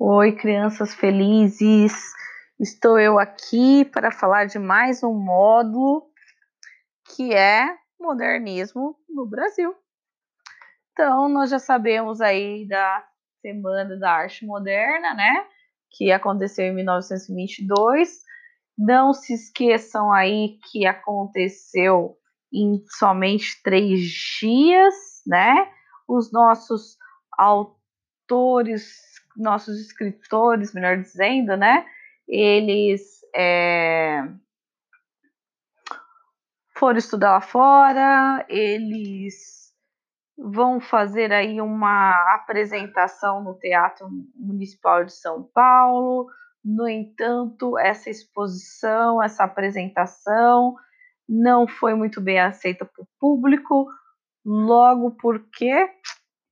Oi, crianças felizes! Estou eu aqui para falar de mais um módulo que é modernismo no Brasil. Então, nós já sabemos aí da Semana da Arte Moderna, né? Que aconteceu em 1922. Não se esqueçam aí que aconteceu em somente três dias, né? Os nossos autores nossos escritores, melhor dizendo, né? Eles é, foram estudar lá fora, eles vão fazer aí uma apresentação no Teatro Municipal de São Paulo. No entanto, essa exposição, essa apresentação não foi muito bem aceita por público, logo porque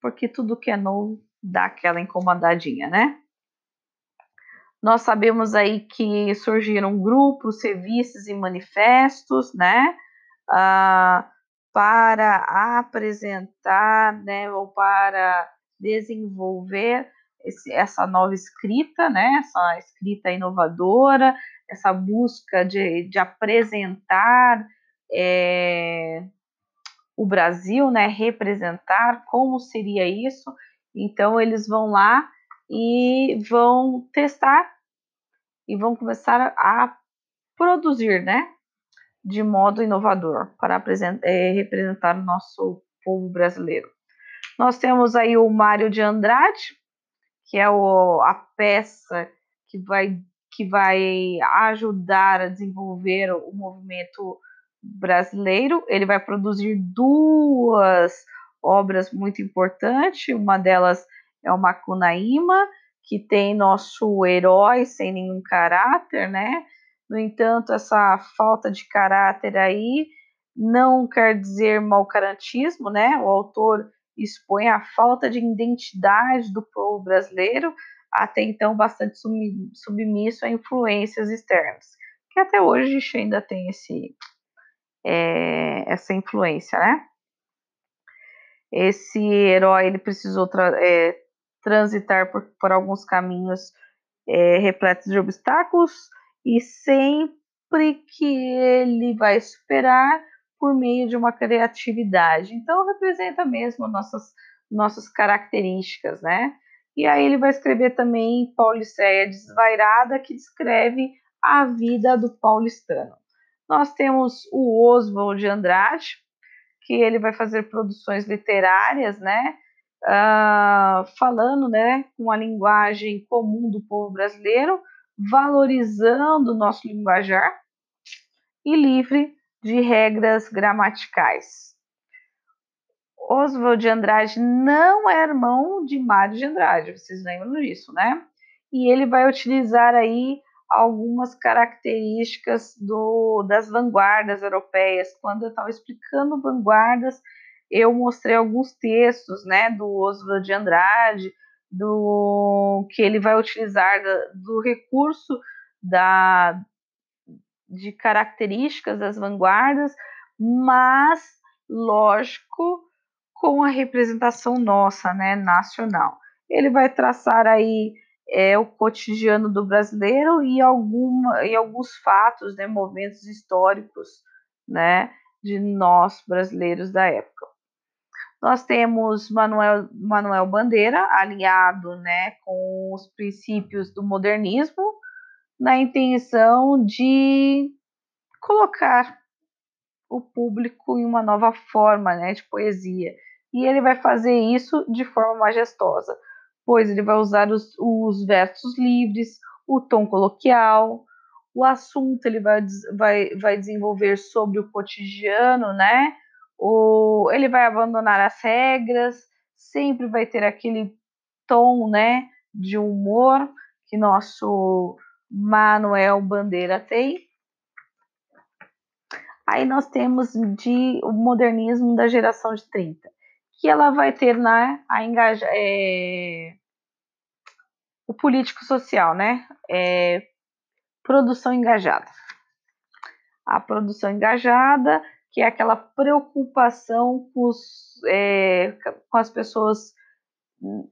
porque tudo que é novo dá aquela incomodadinha, né? Nós sabemos aí que surgiram grupos, serviços e manifestos, né? Uh, para apresentar, né, ou para desenvolver esse, essa nova escrita, né, essa escrita inovadora, essa busca de, de apresentar é, o Brasil, né, representar como seria isso então eles vão lá e vão testar e vão começar a produzir, né? De modo inovador para é, representar o nosso povo brasileiro. Nós temos aí o Mário de Andrade, que é o, a peça que vai, que vai ajudar a desenvolver o movimento brasileiro. Ele vai produzir duas obras muito importantes. Uma delas é o Macunaíma, que tem nosso herói sem nenhum caráter, né? No entanto, essa falta de caráter aí não quer dizer mau caratismo, né? O autor expõe a falta de identidade do povo brasileiro, até então bastante submisso a influências externas, que até hoje ainda tem esse, é, essa influência, né? Esse herói ele precisou tra é, transitar por, por, alguns caminhos é, repletos de obstáculos e sempre que ele vai superar por meio de uma criatividade. Então representa mesmo nossas nossas características, né? E aí ele vai escrever também Pauliceia Desvairada, que descreve a vida do paulistano. Nós temos o Oswald de Andrade, que ele vai fazer produções literárias, né? Uh, falando, né, com a linguagem comum do povo brasileiro, valorizando o nosso linguajar e livre de regras gramaticais. Oswald de Andrade não é irmão de Mário de Andrade, vocês lembram disso, né? E ele vai utilizar aí algumas características do, das vanguardas europeias. Quando eu estava explicando vanguardas, eu mostrei alguns textos, né, do Oswald de Andrade, do que ele vai utilizar da, do recurso da de características das vanguardas, mas lógico com a representação nossa, né, nacional. Ele vai traçar aí é o cotidiano do brasileiro e, alguma, e alguns fatos, né, históricos, né, de nós brasileiros da época. Nós temos Manuel, Manuel Bandeira alinhado, né, com os princípios do modernismo, na intenção de colocar o público em uma nova forma, né, de poesia. E ele vai fazer isso de forma majestosa pois ele vai usar os, os versos livres, o tom coloquial, o assunto ele vai, vai, vai desenvolver sobre o cotidiano, né? O, ele vai abandonar as regras, sempre vai ter aquele tom, né, de humor que nosso Manuel Bandeira tem. Aí nós temos de o modernismo da geração de 30 que ela vai ter né, a engaja, é, o político social, né? É, produção engajada. A produção engajada, que é aquela preocupação com, os, é, com as pessoas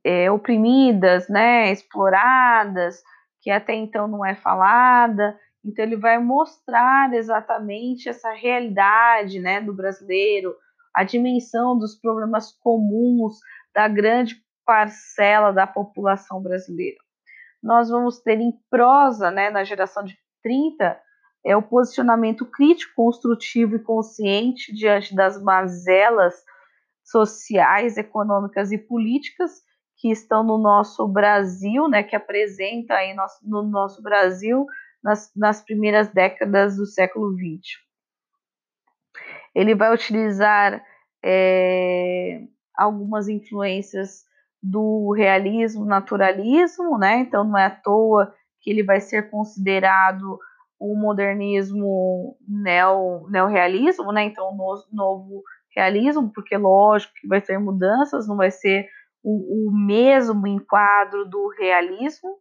é, oprimidas, né, exploradas, que até então não é falada. Então ele vai mostrar exatamente essa realidade, né, do brasileiro, a dimensão dos problemas comuns da grande parcela da população brasileira. Nós vamos ter em prosa, né, na geração de 30, é o posicionamento crítico, construtivo e consciente diante das mazelas sociais, econômicas e políticas que estão no nosso Brasil, né, que apresenta aí no, no nosso Brasil nas, nas primeiras décadas do século XX. Ele vai utilizar é, algumas influências do realismo, naturalismo, né? Então não é à toa que ele vai ser considerado o modernismo neo, neorrealismo, né? Então no, novo realismo, porque lógico que vai ter mudanças, não vai ser o, o mesmo enquadro do realismo.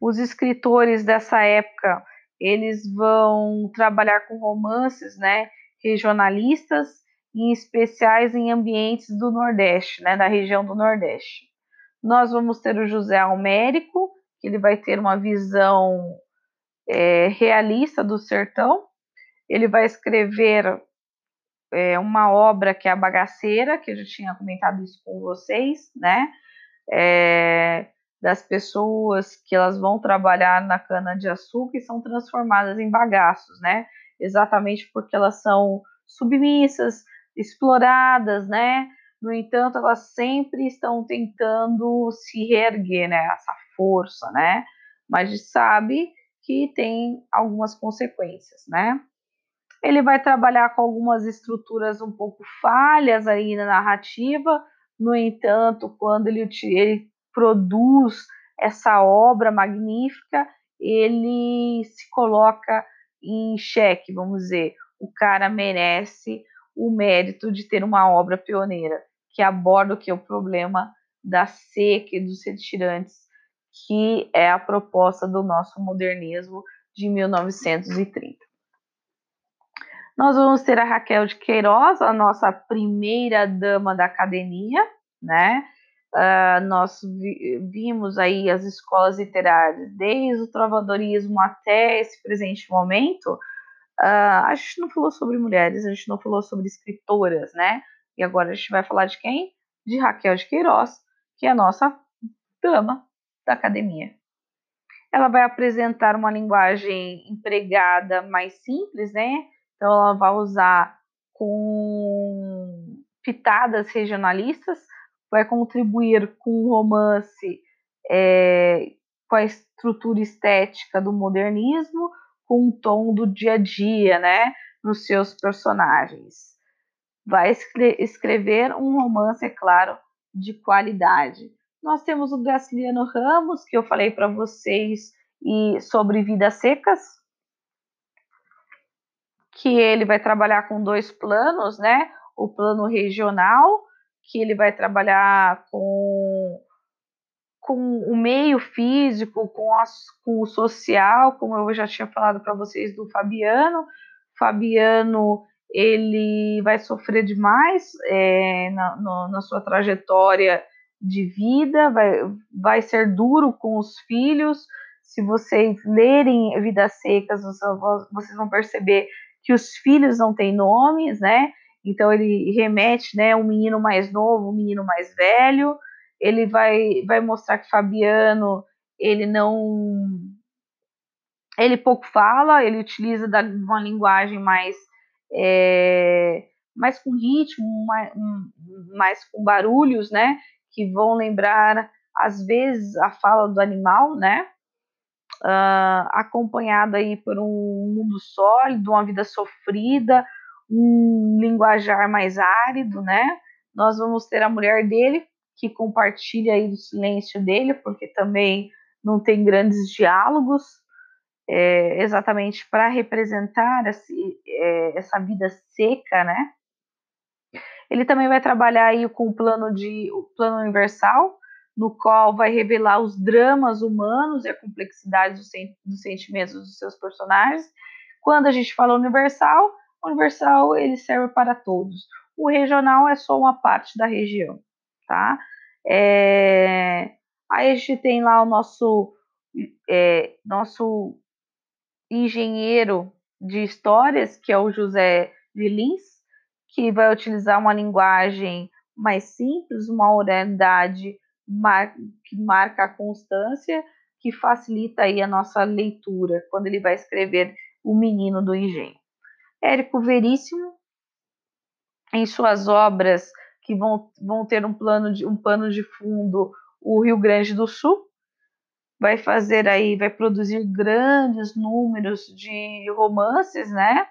Os escritores dessa época eles vão trabalhar com romances, né? Regionalistas em especiais em ambientes do Nordeste, né, da região do Nordeste. Nós vamos ter o José Almérico, que ele vai ter uma visão é, realista do sertão. Ele vai escrever é, uma obra que é a Bagaceira, que eu já tinha comentado isso com vocês, né? É, das pessoas que elas vão trabalhar na cana de açúcar e são transformadas em bagaços, né? Exatamente porque elas são submissas, exploradas, né? No entanto, elas sempre estão tentando se reerguer, né? Essa força, né? Mas sabe que tem algumas consequências, né? Ele vai trabalhar com algumas estruturas um pouco falhas aí na narrativa, no entanto, quando ele, ele produz essa obra magnífica, ele se coloca em xeque, vamos dizer, o cara merece o mérito de ter uma obra pioneira que aborda o que é o problema da seca e dos retirantes, que é a proposta do nosso modernismo de 1930. Nós vamos ter a Raquel de Queiroz, a nossa primeira dama da academia, né? Uh, nós vi, vimos aí as escolas literárias, desde o trovadorismo até esse presente momento, Uh, a gente não falou sobre mulheres, a gente não falou sobre escritoras, né? E agora a gente vai falar de quem? De Raquel de Queiroz, que é a nossa dama da academia. Ela vai apresentar uma linguagem empregada mais simples, né? Então ela vai usar com pitadas regionalistas, vai contribuir com o romance é, com a estrutura estética do modernismo, com o tom do dia a dia, né, nos seus personagens. Vai escrever um romance, é claro, de qualidade. Nós temos o Graciliano Ramos, que eu falei para vocês, e sobre Vidas Secas, que ele vai trabalhar com dois planos, né? O plano regional, que ele vai trabalhar com com o meio físico, com, com o social, como eu já tinha falado para vocês do Fabiano. Fabiano ele vai sofrer demais é, na, no, na sua trajetória de vida, vai, vai ser duro com os filhos. Se vocês lerem Vidas Secas, vocês vão perceber que os filhos não têm nomes, né? Então ele remete, né, um menino mais novo, um menino mais velho. Ele vai, vai mostrar que Fabiano ele não ele pouco fala, ele utiliza da, uma linguagem mais é, mais com ritmo, mais, mais com barulhos, né, que vão lembrar às vezes a fala do animal, né, uh, acompanhado aí por um mundo sólido, uma vida sofrida, um linguajar mais árido, né, nós vamos ter a mulher dele que compartilha aí do silêncio dele, porque também não tem grandes diálogos, é, exatamente para representar esse, é, essa vida seca, né? Ele também vai trabalhar aí com o plano de o plano universal, no qual vai revelar os dramas humanos e a complexidade dos, dos sentimentos dos seus personagens. Quando a gente fala universal, universal ele serve para todos. O regional é só uma parte da região tá? É, aí a gente tem lá o nosso, é, nosso engenheiro de histórias, que é o José Vilins, que vai utilizar uma linguagem mais simples, uma oralidade mar que marca a constância, que facilita aí a nossa leitura quando ele vai escrever O Menino do Engenho. Érico Veríssimo, em suas obras que vão, vão ter um plano de um pano de fundo o Rio Grande do Sul, vai fazer aí, vai produzir grandes números de romances, né?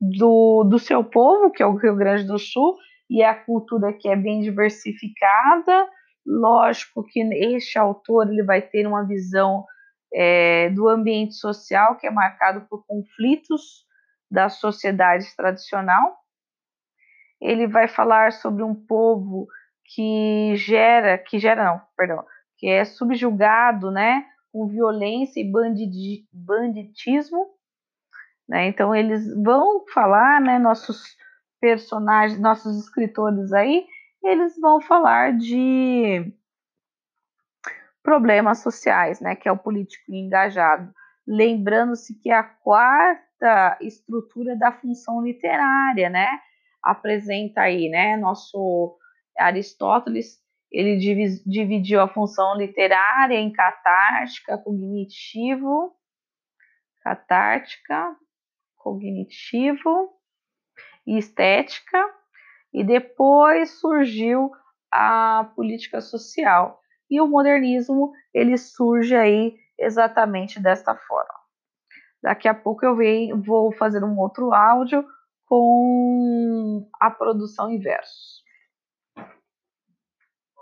Do, do seu povo, que é o Rio Grande do Sul, e é a cultura que é bem diversificada. Lógico que este autor ele vai ter uma visão é, do ambiente social que é marcado por conflitos da sociedade tradicional. Ele vai falar sobre um povo que gera, que gera não, perdão, que é subjugado, né, com violência e banditismo, né? Então eles vão falar, né, nossos personagens, nossos escritores aí, eles vão falar de problemas sociais, né, que é o político engajado. Lembrando-se que a quarta estrutura da função literária, né, apresenta aí, né, nosso Aristóteles, ele dividiu a função literária em catártica, cognitivo, catártica, cognitivo e estética, e depois surgiu a política social. E o modernismo, ele surge aí exatamente desta forma. Daqui a pouco eu vou fazer um outro áudio com a produção em versos.